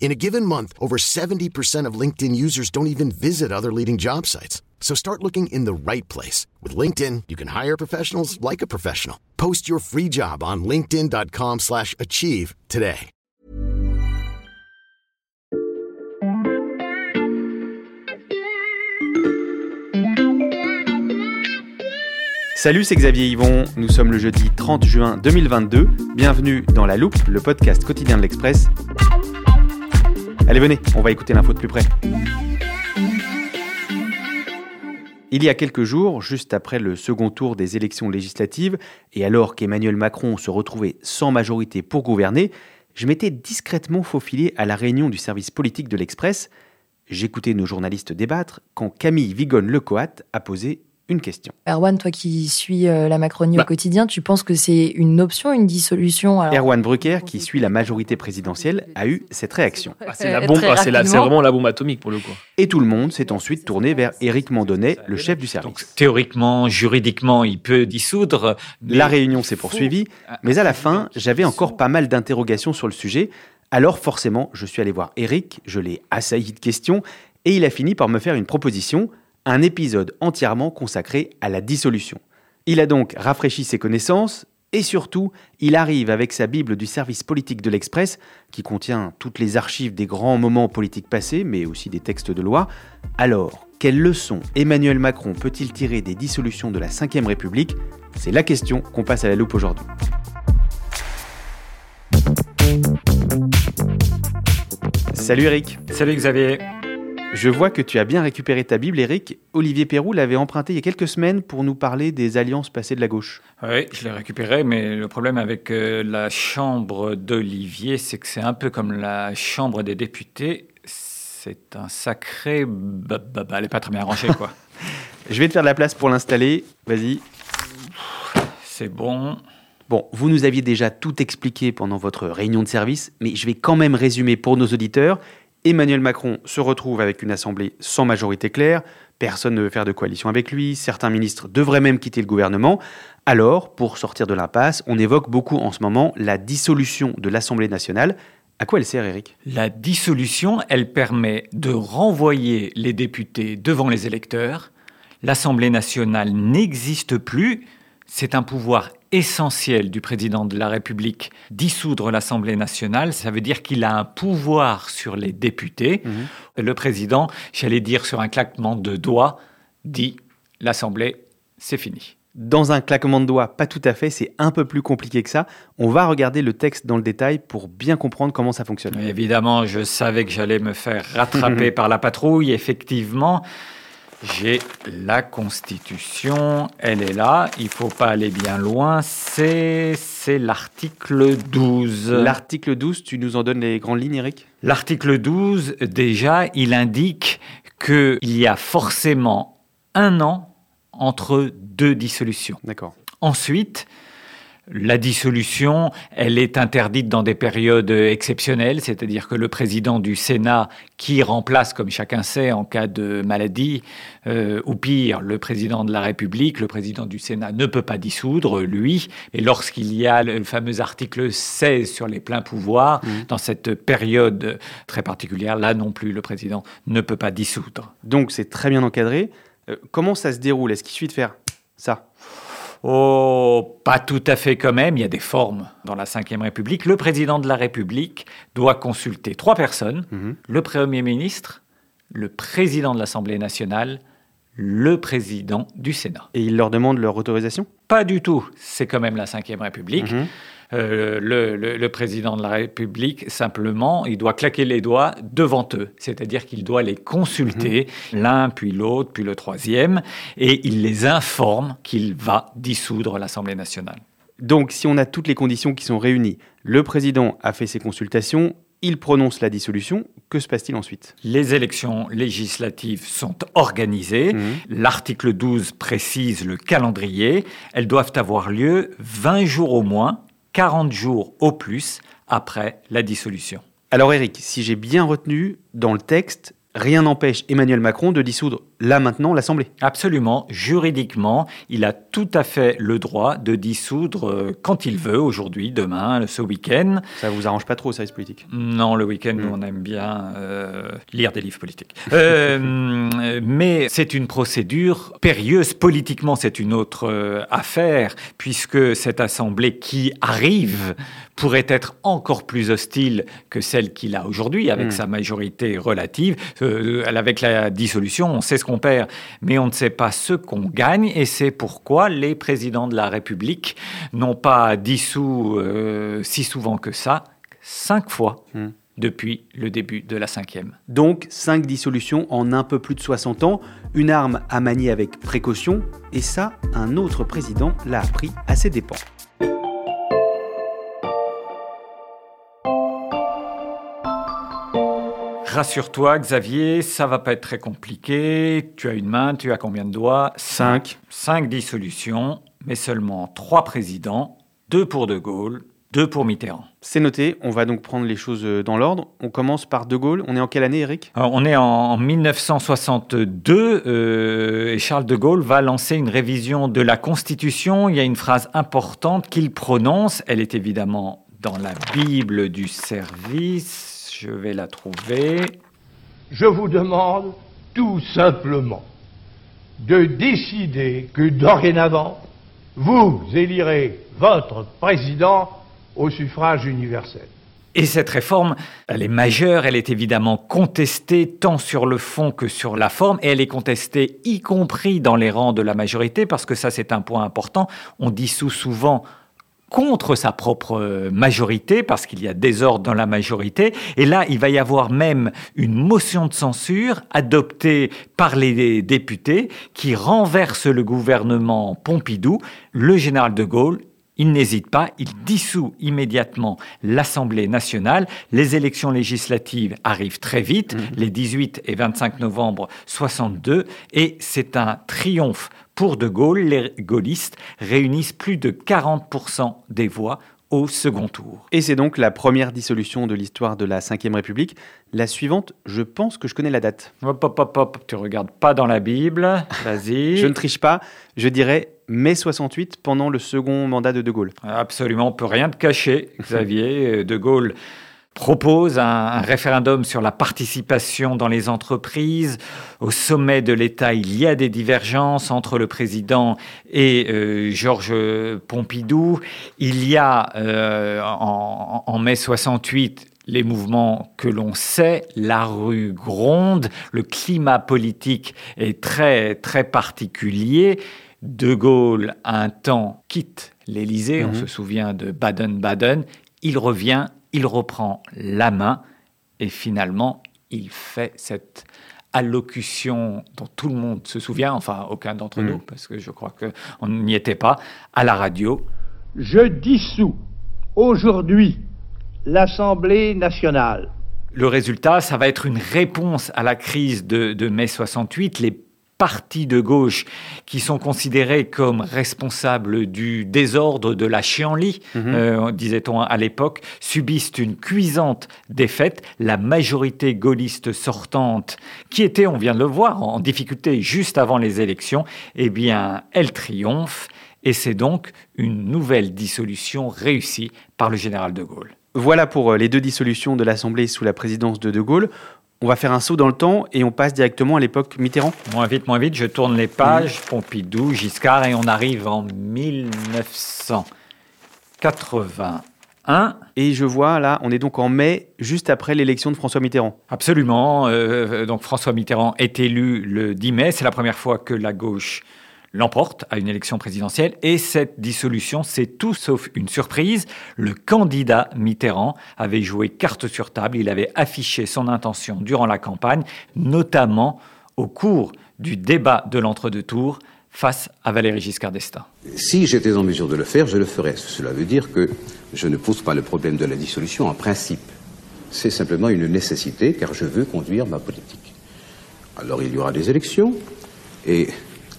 In a given month, over 70% of LinkedIn users don't even visit other leading job sites. So start looking in the right place. With LinkedIn, you can hire professionals like a professional. Post your free job on linkedin.com slash achieve today. Salut, c'est Xavier Yvon. Nous sommes le jeudi 30 juin 2022. Bienvenue dans La Loupe, le podcast quotidien de l'Express. Allez, venez, on va écouter l'info de plus près. Il y a quelques jours, juste après le second tour des élections législatives, et alors qu'Emmanuel Macron se retrouvait sans majorité pour gouverner, je m'étais discrètement faufilé à la réunion du service politique de l'Express. J'écoutais nos journalistes débattre quand Camille Vigone-Lecoat a posé une question. Erwan, toi qui suis euh, la Macronie Bah. au quotidien, tu penses que c'est une option, une dissolution alors, Erwan Brucker, qui suit la majorité présidentielle, a eu cette réaction. Ah, c'est la bombe, ah, c'est vraiment la bombe atomique pour le coup. Et tout le monde s'est ensuite tourné vers Éric Mandonnet, le chef du Donc service. théoriquement, juridiquement, il peut dissoudre. mais La réunion s'est poursuivie, mais à la fin, j'avais encore pas mal d'interrogations sur le sujet. Alors forcément, je suis allé voir Éric, je l'ai assailli de questions, et il a fini par me faire une proposition, un épisode entièrement consacré à la dissolution. Il a donc rafraîchi ses connaissances, et surtout, il arrive avec sa Bible du service politique de l'Express, qui contient toutes les archives des grands moments politiques passés, mais aussi des textes de loi. Alors, quelles leçons Emmanuel Macron peut-il tirer des dissolutions de la Ve République? C'est la question qu'on passe à la loupe aujourd'hui. Salut Eric, Salut Xavier. Je vois que tu as bien récupéré ta Bible Eric. Olivier Perrou l'avait emprunté il y a quelques semaines pour nous parler des alliances passées de la gauche. Oui, je l'ai récupéré, mais le problème avec euh, la chambre d'Olivier, c'est que c'est un peu comme la chambre des députés. C'est un sacré. Bah, bah, bah, elle n'est pas très bien rangée, quoi. Je vais te faire de la place pour l'installer, vas-y. c'est bon. Bon, vous nous aviez déjà tout expliqué pendant votre réunion de service, mais je vais quand même résumer pour nos auditeurs. Emmanuel Macron se retrouve avec une assemblée sans majorité claire, personne ne veut faire de coalition avec lui, certains ministres devraient même quitter le gouvernement. Alors, pour sortir de l'impasse, on évoque beaucoup en ce moment la dissolution de l'Assemblée nationale. À quoi elle sert, Eric La dissolution, elle permet de renvoyer les députés devant les électeurs. L'Assemblée nationale n'existe plus. C'est un pouvoir essentiel du président de la République. Dissoudre l'Assemblée nationale, ça veut dire qu'il a un pouvoir sur les députés. Le président, j'allais dire sur un claquement de doigts, dit l'Assemblée, c'est fini. Dans un claquement de doigts, pas tout à fait, c'est un peu plus compliqué que ça. On va regarder le texte dans le détail pour bien comprendre comment ça fonctionne. Évidemment, je savais que j'allais me faire rattraper par la patrouille. Effectivement, j'ai la Constitution, elle est là. Il faut pas aller bien loin. C'est c'est l'article 12. L'article 12, tu nous en donnes les grandes lignes, Eric? L'article 12, déjà, il indique qu'il y a forcément un an entre deux dissolutions. D'accord. Ensuite, la dissolution, elle est interdite dans des périodes exceptionnelles, c'est-à-dire que le président du Sénat, qui remplace, comme chacun sait, en cas de maladie, euh, ou pire, le président de la République, le président du Sénat ne peut pas dissoudre, lui, et lorsqu'il y a le fameux article 16 sur les pleins pouvoirs, dans cette période très particulière, là non plus, le président ne peut pas dissoudre. Donc c'est très bien encadré. Euh, comment ça se déroule? Est-ce qu'il suffit de faire ça? Oh, pas tout à fait quand même. Il y a des formes dans la Ve République. Le président de la République doit consulter trois personnes Mhm. le Premier ministre, le président de l'Assemblée nationale, le président du Sénat. Et il leur demande leur autorisation? Pas du tout. C'est quand même la Ve République. Mhm. Euh, le, le- le président de la République, simplement, il doit claquer les doigts devant eux. C'est-à-dire qu'il doit les consulter, l'un, puis l'autre, puis le troisième, et il les informe qu'il va dissoudre l'Assemblée nationale. Donc, si on a toutes les conditions qui sont réunies, le président a fait ses consultations, il prononce la dissolution, que se passe-t-il ensuite? Les élections législatives sont organisées. Mhm. L'article 12 précise le calendrier. Elles doivent avoir lieu 20 jours au moins, 40 jours au plus après la dissolution. Alors Eric, si j'ai bien retenu, dans le texte, rien n'empêche Emmanuel Macron de dissoudre là maintenant l'Assemblée. Absolument, juridiquement, il a tout à fait le droit de dissoudre euh, quand il veut, aujourd'hui, demain, ce week-end. Ça vous arrange pas trop, service politique? Non, le week-end, nous, Mm. on aime bien euh, lire des livres politiques. Euh, mais c'est une procédure périlleuse. Politiquement, c'est une autre euh, affaire, puisque cette assemblée qui arrive pourrait être encore plus hostile que celle qu'il a aujourd'hui, avec Mm. sa majorité relative. Euh, avec la dissolution, on sait ce qu'on perd, mais on ne sait pas ce qu'on gagne, et c'est pourquoi les présidents de la République n'ont pas dissous euh, si souvent que ça, cinq fois Mm. depuis le début de la cinquième. Donc, 5 dissolutions en un peu plus de 60 ans, une arme à manier avec précaution, et ça, un autre président l'a appris à ses dépens. Rassure-toi, Xavier, ça va pas être très compliqué. Tu as une main, tu as combien de doigts? 5. Cinq dissolutions, mais seulement trois présidents, deux pour De Gaulle, deux pour Mitterrand. C'est noté, on va donc prendre les choses euh, dans l'ordre. On commence par De Gaulle. On est en quelle année, Eric? Alors, on est en 1962 euh, et Charles de Gaulle va lancer une révision de la Constitution. Il y a une phrase importante qu'il prononce. Elle est évidemment dans la Bible du service. Je vais la trouver. Je vous demande tout simplement de décider que dorénavant, vous élirez votre président au suffrage universel. Et cette réforme, elle est majeure, elle est évidemment contestée tant sur le fond que sur la forme, et elle est contestée y compris dans les rangs de la majorité, parce que ça c'est un point important, on dissout souvent contre sa propre euh, majorité, parce qu'il y a désordre dans la majorité. Et là, il va y avoir même une motion de censure adoptée par les députés qui renverse le gouvernement Pompidou. Le général de Gaulle il n'hésite pas, il dissout immédiatement l'Assemblée nationale. Les élections législatives arrivent très vite, les 18 et 25 novembre 62, et c'est un triomphe pour De Gaulle. Les gaullistes réunissent plus de 40% des voix au second tour. Et c'est donc la première dissolution de l'histoire de la Ve République. La suivante, je pense que je connais la date. Hop, hop, hop, hop, tu regardes pas dans la Bible, vas-y. Je ne triche pas, je dirais mai 68 pendant le second mandat de De Gaulle. Absolument, on peut rien te cacher, Xavier. De Gaulle propose un, un, référendum sur la participation dans les entreprises. Au sommet de l'État, il y a des divergences entre le président et euh, Georges Pompidou. Il y a euh, en, en, mai 68 les mouvements que l'on sait, la rue gronde, le climat politique est très très particulier. De Gaulle, un temps, quitte l'Élysée, mmh. on se souvient de Baden-Baden, il revient, il reprend la main et finalement, il fait cette allocution dont tout le monde se souvient, enfin aucun d'entre mmh. nous, parce que je crois qu'on n'y était pas, à la radio. Je dissous aujourd'hui l'Assemblée nationale. Le résultat, ça va être une réponse à la crise de, de mai 68. Les partis de gauche qui sont considérés comme responsables du désordre de la chienlit, mmh. euh, disait-on à l'époque, subissent une cuisante défaite. La majorité gaulliste sortante, qui était, on vient de le voir, en difficulté juste avant les élections, eh bien, elle triomphe. Et c'est donc une nouvelle dissolution réussie par le général de Gaulle. Voilà pour les deux dissolutions de l'Assemblée sous la présidence de De Gaulle. On va faire un saut dans le temps et on passe directement à l'époque Mitterrand. Moins vite, moins vite, je tourne les pages. Pompidou, Giscard, et on arrive en 1981. 81. Et je vois là, on est donc en mai, juste après l'élection de François Mitterrand. Absolument. Euh, donc François Mitterrand est élu le 10 mai. C'est la première fois que la gauche l'emporte à une élection présidentielle. Et cette dissolution, c'est tout sauf une surprise. Le candidat Mitterrand avait joué carte sur table. Il avait affiché son intention durant la campagne, notamment au cours du débat de l'entre-deux tours face à Valéry Giscard d'Estaing. Si j'étais en mesure de le faire, je le ferais. Cela veut dire que je ne pose pas le problème de la dissolution en principe. C'est simplement une nécessité car je veux conduire ma politique. Alors il y aura des élections et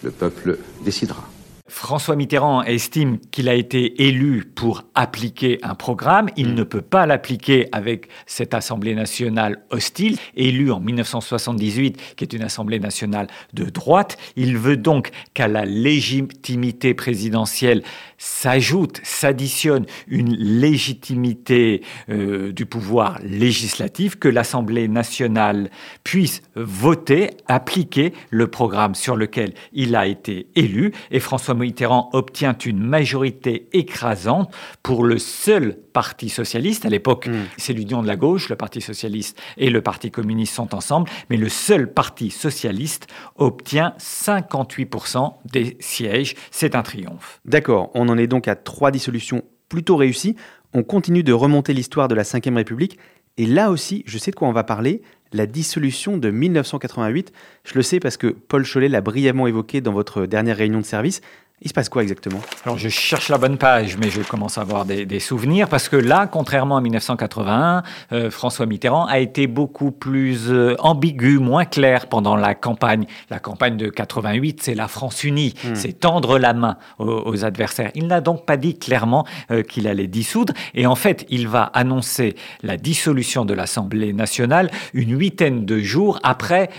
le peuple décidera. François Mitterrand estime qu'il a été élu pour appliquer un programme. Il mm. ne peut pas l'appliquer avec cette Assemblée nationale hostile, élue en 1978, qui est une Assemblée nationale de droite. Il veut donc qu'à la légitimité présidentielle s'ajoute, s'additionne une légitimité euh, du pouvoir législatif, que l'Assemblée nationale puisse voter, appliquer le programme sur lequel il a été élu. Et François Mitterrand obtient une majorité écrasante pour le seul Parti socialiste. À l'époque, hmm. c'est l'union de la gauche, le Parti socialiste et le Parti communiste sont ensemble, mais le seul Parti socialiste obtient 58% des sièges. C'est un triomphe. D'accord, on en est donc à trois dissolutions plutôt réussies. On continue de remonter l'histoire de la Ve République. Et là aussi, je sais de quoi on va parler, la dissolution de 1988. Je le sais parce que Paul Cholet l'a brièvement évoqué dans votre dernière réunion de service. Il se passe quoi exactement? Alors je cherche la bonne page, mais je commence à avoir des, souvenirs parce que là, contrairement à 1981, euh, François Mitterrand a été beaucoup plus euh, ambigu, moins clair pendant la campagne. La campagne de 88, c'est la France unie, hmm. c'est tendre la main aux, adversaires. Il n'a donc pas dit clairement euh, qu'il allait dissoudre, et en fait, il va annoncer la dissolution de l'Assemblée nationale une huitaine de jours après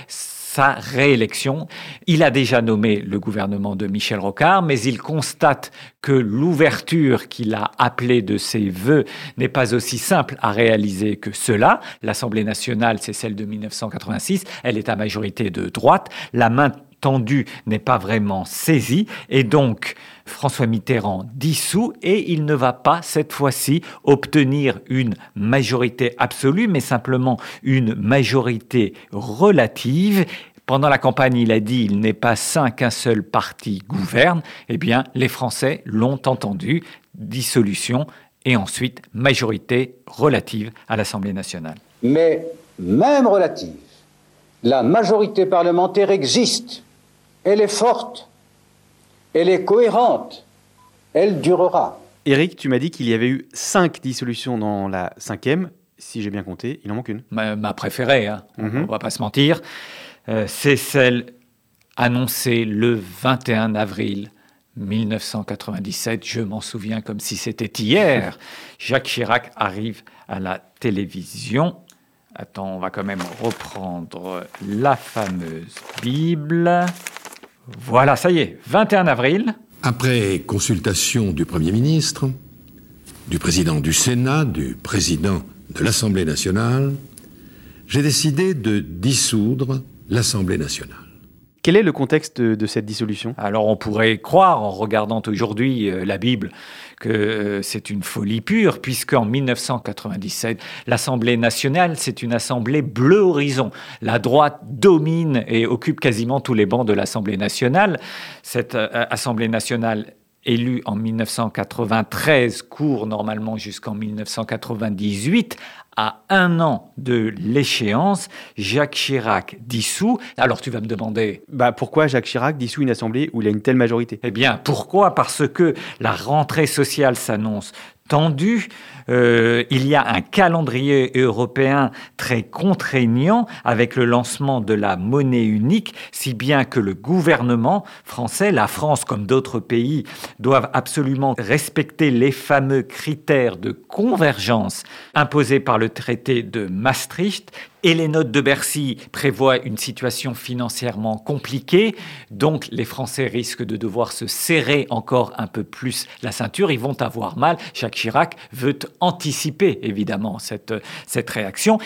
sa réélection. Il a déjà nommé le gouvernement de Michel Rocard, mais il constate que l'ouverture qu'il a appelée de ses voeux n'est pas aussi simple à réaliser que cela. L'Assemblée nationale, c'est celle de 1986, elle est à majorité de droite. La main tendue n'est pas vraiment saisie, et donc François Mitterrand dissout et il ne va pas cette fois-ci obtenir une majorité absolue, mais simplement une majorité relative. Pendant la campagne, il a dit il n'est pas sain qu'un seul parti gouverne. Eh bien, les Français l'ont entendu. Dissolution et ensuite majorité relative à l'Assemblée nationale. Mais même relative, la majorité parlementaire existe. Elle est forte elle est cohérente, elle durera. Eric, tu m'as dit qu'il y avait eu cinq dissolutions dans la cinquième. Si j'ai bien compté, il en manque une. Ma, préférée, hein. on ne mhm. va pas se mentir, euh, c'est celle annoncée le 21 avril 1997. Je m'en souviens comme si c'était hier. Jacques Chirac arrive à la télévision. Attends, on va quand même reprendre la fameuse Bible. Voilà, ça y est, 21 avril. Après consultation du Premier ministre, du président du Sénat, du président de l'Assemblée nationale, j'ai décidé de dissoudre l'Assemblée nationale. Quel est le contexte de, cette dissolution? Alors on pourrait croire, en regardant aujourd'hui euh, la Bible, que euh, c'est une folie pure, puisqu'en 1997, l'Assemblée nationale, c'est une assemblée bleu horizon. La droite domine et occupe quasiment tous les bancs de l'Assemblée nationale. Cette euh, Assemblée nationale élue en 1993 court normalement jusqu'en 1998 à un an de l'échéance, Jacques Chirac dissout. Alors tu vas me demander... Bah pourquoi Jacques Chirac dissout une assemblée où il a une telle majorité? Eh bien pourquoi? Parce que la rentrée sociale s'annonce tendue. Euh, il y a un calendrier européen très contraignant avec le lancement de la monnaie unique, si bien que le gouvernement français, la France comme d'autres pays, doivent absolument respecter les fameux critères de convergence imposés par le traité de Maastricht et les notes de Bercy prévoient une situation financièrement compliquée, donc les Français risquent de devoir se serrer encore un peu plus la ceinture, ils vont avoir mal. Jacques Chirac veut anticiper évidemment cette, cette réaction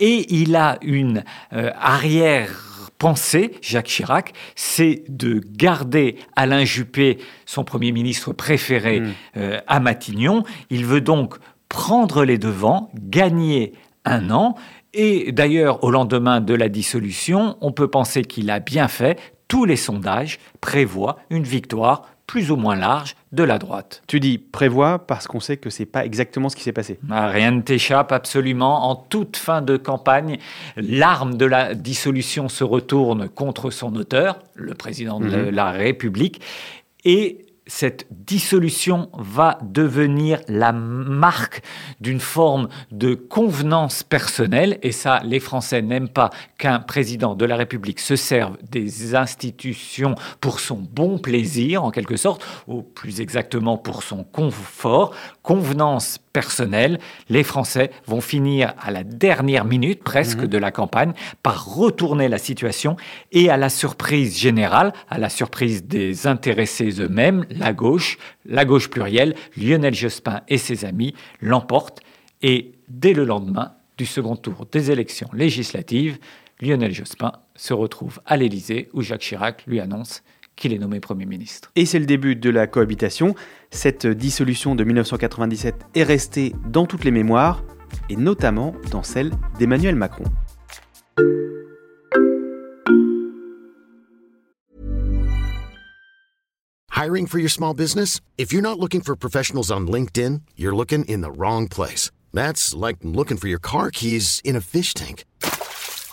et il a une euh, arrière pensée, Jacques Chirac, c'est de garder Alain Juppé, son Premier ministre préféré, mmh. euh, à Matignon. Il veut donc prendre les devants, gagner un an. Et d'ailleurs, au lendemain de la dissolution, on peut penser qu'il a bien fait. Tous les sondages prévoient une victoire plus ou moins large de la droite. Tu dis prévoit parce qu'on sait que c'est pas exactement ce qui s'est passé. Ah, rien ne t'échappe absolument. En toute fin de campagne, l'arme de la dissolution se retourne contre son auteur, le président de Mhm. la République, et cette dissolution va devenir la marque d'une forme de convenance personnelle. Et ça, les Français n'aiment pas qu'un président de la République se serve des institutions pour son bon plaisir, en quelque sorte, ou plus exactement pour son confort. Convenance personnelle, les Français vont finir à la dernière minute presque de la campagne par retourner la situation et à la surprise générale, à la surprise des intéressés eux-mêmes, la gauche, la gauche plurielle, Lionel Jospin et ses amis l'emportent et dès le lendemain du second tour des élections législatives, Lionel Jospin se retrouve à l'Élysée où Jacques Chirac lui annonce qu'il est nommé Premier ministre. Et c'est le début de la cohabitation. Cette dissolution de 1997 est restée dans toutes les mémoires, et notamment dans celle d'Emmanuel Macron. Hiring for your small business? If you're not looking for professionals on LinkedIn, you're looking in the wrong place. That's like looking for your car keys in a fish tank.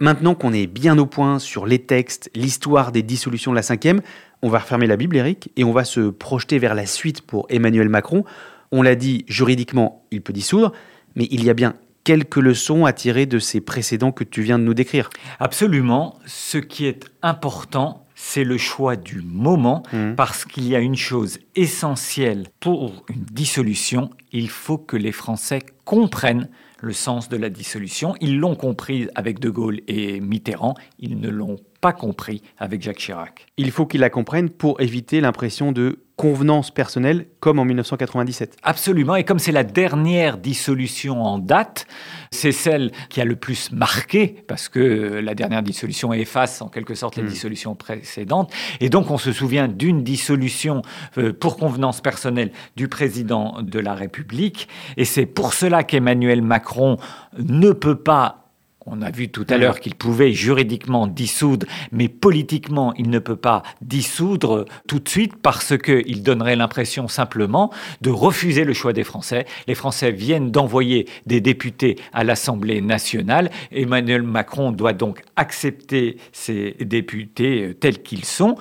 Maintenant qu'on est bien au point sur les textes, l'histoire des dissolutions de la cinquième, on va refermer la Bible, Eric, et on va se projeter vers la suite pour Emmanuel Macron. On l'a dit, juridiquement, il peut dissoudre, mais il y a bien quelques leçons à tirer de ces précédents que tu viens de nous décrire. Absolument. Ce qui est important, c'est le choix du moment, Mhm. parce qu'il y a une chose essentielle pour une dissolution, il faut que les Français comprennent le sens de la dissolution. Ils l'ont compris avec De Gaulle et Mitterrand, ils ne l'ont pas compris avec Jacques Chirac. Il faut qu'ils la comprennent pour éviter l'impression de convenance personnelle comme en 1997. Absolument, et comme c'est la dernière dissolution en date, c'est celle qui a le plus marqué, parce que la dernière dissolution efface en quelque sorte les Mm. dissolutions précédentes, et donc on se souvient d'une dissolution euh, pour convenance personnelle du président de la République, et c'est pour cela qu'Emmanuel Macron ne peut pas on a vu tout à l'heure qu'il pouvait juridiquement dissoudre, mais politiquement, il ne peut pas dissoudre tout de suite parce qu'il donnerait l'impression simplement de refuser le choix des Français. Les Français viennent d'envoyer des députés à l'Assemblée nationale. Emmanuel Macron doit donc accepter ces députés tels qu'ils sont.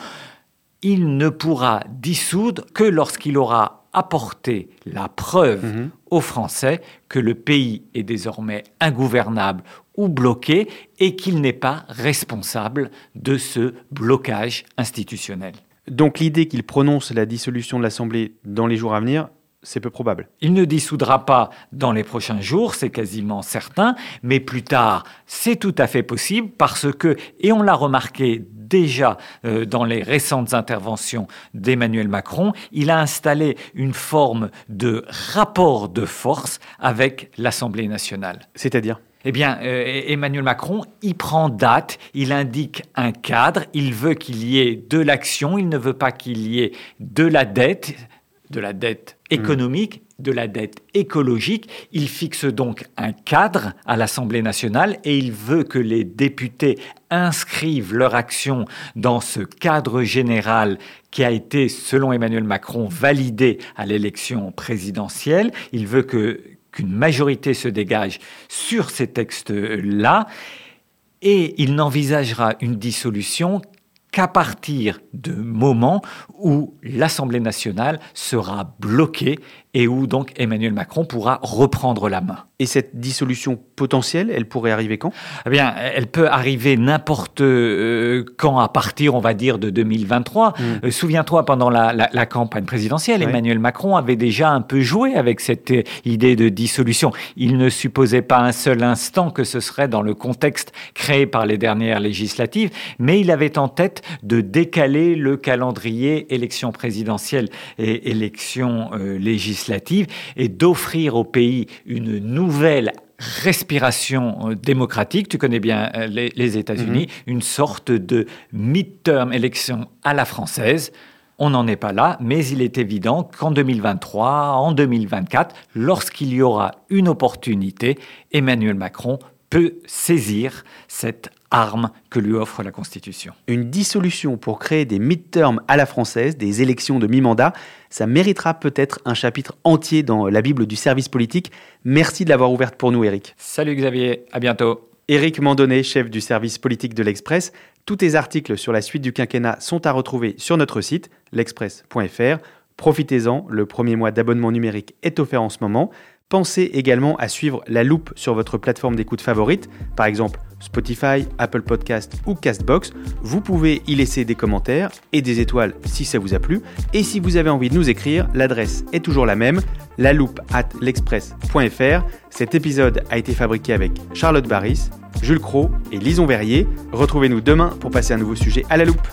Il ne pourra dissoudre que lorsqu'il aura apporté la preuve Mhm. aux Français que le pays est désormais ingouvernable ou bloqué et qu'il n'est pas responsable de ce blocage institutionnel. Donc l'idée qu'il prononce la dissolution de l'Assemblée dans les jours à venir, c'est peu probable. Il ne dissoudra pas dans les prochains jours, c'est quasiment certain, mais plus tard, c'est tout à fait possible parce que, et on l'a remarqué déjà euh, dans les récentes interventions d'Emmanuel Macron, il a installé une forme de rapport de force avec l'Assemblée nationale. C'est-à-dire? Eh bien, euh, Emmanuel Macron, il prend date, il indique un cadre, il veut qu'il y ait de l'action, il ne veut pas qu'il y ait de la dette, de la dette économique, de la dette écologique. Il fixe donc un cadre à l'Assemblée nationale et il veut que les députés inscrivent leur action dans ce cadre général qui a été, selon Emmanuel Macron, validé à l'élection présidentielle. Il veut que qu'une majorité se dégage sur ces textes-là, et il n'envisagera une dissolution qu'à partir de moments où l'Assemblée nationale sera bloquée et où donc Emmanuel Macron pourra reprendre la main. Et cette dissolution potentielle, elle pourrait arriver quand? Eh bien, elle peut arriver n'importe euh, quand à partir, on va dire, de 2023. Mm. Euh, souviens-toi, pendant la, campagne présidentielle, Emmanuel Macron avait déjà un peu joué avec cette euh, idée de dissolution. Il ne supposait pas un seul instant que ce serait dans le contexte créé par les dernières législatives, mais il avait en tête de décaler le calendrier élection présidentielle et élection législative et d'offrir au pays une nouvelle nouvelle respiration euh, démocratique, tu connais bien euh, les, États-Unis, mhm. une sorte de mid-term élection à la française. On n'en est pas là, mais il est évident qu'en 2023, en 2024, lorsqu'il y aura une opportunité, Emmanuel Macron peut saisir cette arme que lui offre la Constitution. Une dissolution pour créer des mid-terms à la française, des élections de mi-mandat, ça méritera peut-être un chapitre entier dans la Bible du service politique. Merci de l'avoir ouverte pour nous, Eric. Salut Xavier, à bientôt. Éric Mandonnet, chef du service politique de l'Express. Tous tes articles sur la suite du quinquennat sont à retrouver sur notre site, l'express.fr. Profitez-en, le premier mois d'abonnement numérique est offert en ce moment. Pensez également à suivre la loupe sur votre plateforme d'écoute favorite, par exemple Spotify, Apple Podcast ou Castbox. Vous pouvez y laisser des commentaires et des étoiles si ça vous a plu. Et si vous avez envie de nous écrire, l'adresse est toujours la même, la loupe at l'express.fr. Cet épisode a été fabriqué avec Charlotte Barris, Jules Cro et Lison Verrier. Retrouvez-nous demain pour passer un nouveau sujet à la loupe.